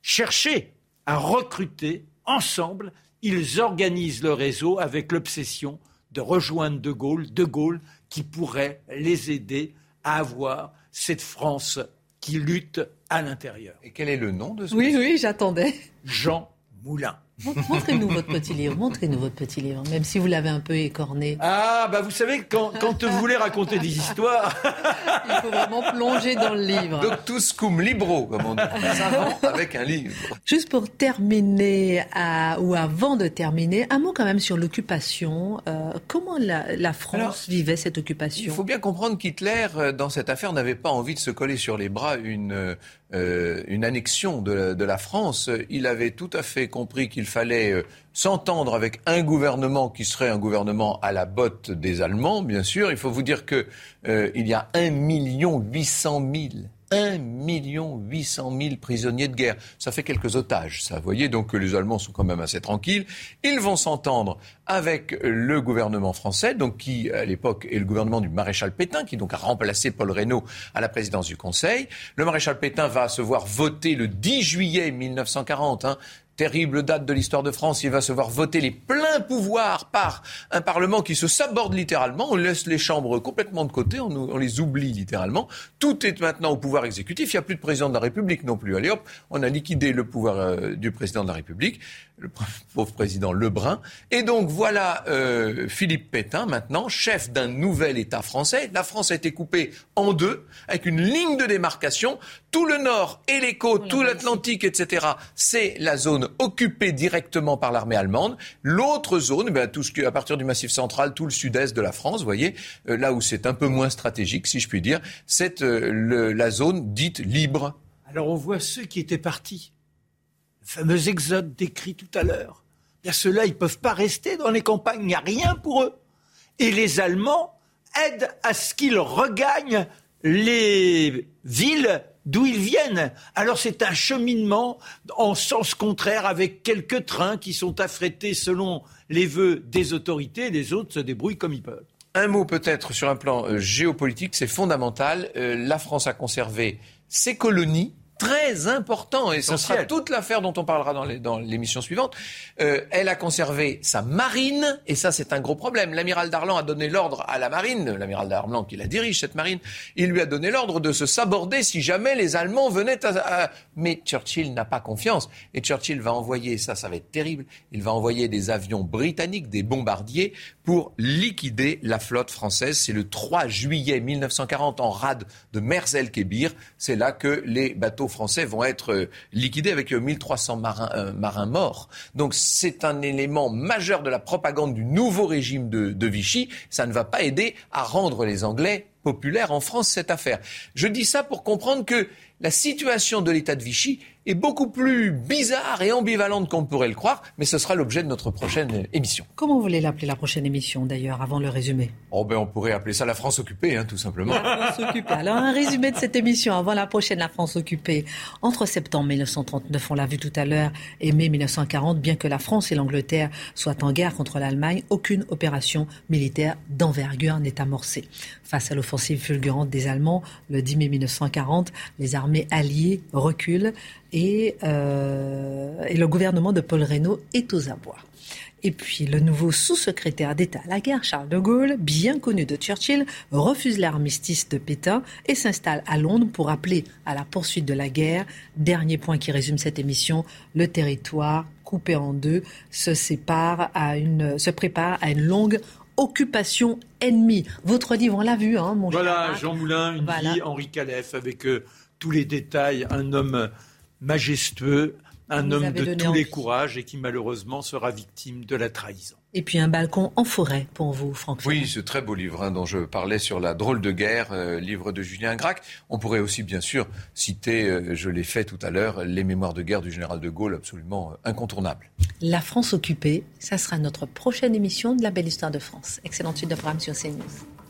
cherché à recruter ensemble, ils organisent le réseau avec l'obsession de rejoindre De Gaulle, De Gaulle qui pourrait les aider à avoir cette France qui lutte à l'intérieur. Et quel est le nom de ce Oui, oui, j'attendais. Jean Moulin. Montrez-nous votre petit livre, montrez-nous votre petit livre, même si vous l'avez un peu écorné. Ah, bah vous savez, quand, quand vous voulez raconter des histoires... Il faut vraiment plonger dans le livre. Doctus cum libro, comme on dit. avec un livre. Juste pour terminer, ou avant de terminer, un mot quand même sur l'occupation. Euh, comment la, France vivait cette occupation? Il faut bien comprendre qu'Hitler, euh, dans cette affaire, n'avait pas envie de se coller sur les bras une, euh, une annexion de, la France. Il avait tout à fait compris qu'il fallait euh, s'entendre avec un gouvernement qui serait un gouvernement à la botte des Allemands, bien sûr. Il faut vous dire qu'il euh, y a 1 800 000 1 800 000 prisonniers de guerre. Ça fait quelques otages, ça. Vous voyez, donc les Allemands sont quand même assez tranquilles. Ils vont s'entendre avec le gouvernement français, donc qui, à l'époque, est le gouvernement du maréchal Pétain, qui donc a remplacé Paul Reynaud à la présidence du Conseil. Le maréchal Pétain va se voir voter le 10 juillet 1940 hein, terrible date de l'histoire de France, il va se voir voter les pleins pouvoirs par un Parlement qui se saborde littéralement. On laisse les chambres complètement de côté, on, les oublie littéralement. Tout est maintenant au pouvoir exécutif. Il n'y a plus de président de la République non plus. Allez hop, on a liquidé le pouvoir euh, du président de la République le pauvre président Lebrun. Et donc voilà euh, Philippe Pétain maintenant, chef d'un nouvel État français. La France a été coupée en deux, avec une ligne de démarcation. Tout le nord et les côtes, tout l'Atlantique, etc., c'est la zone occupée directement par l'armée allemande. L'autre zone, ben, tout ce qui, à partir du Massif central, tout le sud-est de la France, vous voyez, euh, là où c'est un peu moins stratégique, si je puis dire, c'est euh, la zone dite libre. Alors on voit ceux qui étaient partis fameux exode décrit tout à l'heure. Bien, ceux-là, ils ne peuvent pas rester dans les campagnes, il n'y a rien pour eux. Et les Allemands aident à ce qu'ils regagnent les villes d'où ils viennent. Alors c'est un cheminement en sens contraire avec quelques trains qui sont affrétés selon les vœux des autorités, les autres se débrouillent comme ils peuvent. Un mot peut-être sur un plan euh, géopolitique, c'est fondamental. Euh, la France a conservé ses colonies très important, et ce sera toute l'affaire dont on parlera dans l'émission suivante. Euh, elle a conservé sa marine, et ça c'est un gros problème. L'amiral Darlan a donné l'ordre à la marine, l'amiral Darlan qui la dirige, cette marine, il lui a donné l'ordre de se saborder si jamais les Allemands venaient à... Mais Churchill n'a pas confiance, et Churchill va envoyer, ça ça va être terrible, il va envoyer des avions britanniques, des bombardiers, pour liquider la flotte française. C'est le 3 juillet 1940 en rade de Merzel-Kébir. C'est là que les bateaux français vont être euh, liquidés avec 1300 euh, marins, euh, marins morts. Donc c'est un élément majeur de la propagande du nouveau régime de, de Vichy. Ça ne va pas aider à rendre les Anglais populaires en France cette affaire. Je dis ça pour comprendre que la situation de l'État de Vichy est beaucoup plus bizarre et ambivalente qu'on pourrait le croire, mais ce sera l'objet de notre prochaine émission. Comment vous voulez l'appeler la prochaine émission d'ailleurs, avant le résumé? Oh ben on pourrait appeler ça la France occupée, hein, tout simplement. La France occupée. Alors un résumé de cette émission avant la prochaine, la France occupée. Entre septembre 1939, on l'a vu tout à l'heure, et mai 1940, bien que la France et l'Angleterre soient en guerre contre l'Allemagne, aucune opération militaire d'envergure n'est amorcée. Face à l'offensive fulgurante des Allemands, le 10 mai 1940, les armées alliées reculent et, euh, et le gouvernement de Paul Reynaud est aux abois. Et puis le nouveau sous-secrétaire d'État à la guerre, Charles de Gaulle, bien connu de Churchill, refuse l'armistice de Pétain et s'installe à Londres pour appeler à la poursuite de la guerre. Dernier point qui résume cette émission, le territoire coupé en deux se sépare à une, se prépare à une longue occupation ennemie. Votre livre, on l'a vu, hein, mon Voilà, Jean Moulin, une vie, Henri Calef, avec euh, tous les détails, un homme majestueux, un homme de tous les courages et qui malheureusement sera victime de la trahison. Et puis un balcon en forêt pour vous, Franck. Oui, ce très beau livre hein, dont je parlais sur la drôle de guerre, euh, livre de Julien Gracq. On pourrait aussi, bien sûr, citer, euh, je l'ai fait tout à l'heure, les mémoires de guerre du général de Gaulle, absolument euh, incontournables. La France occupée, ça sera notre prochaine émission de la belle histoire de France. Excellente suite de programme sur CNews.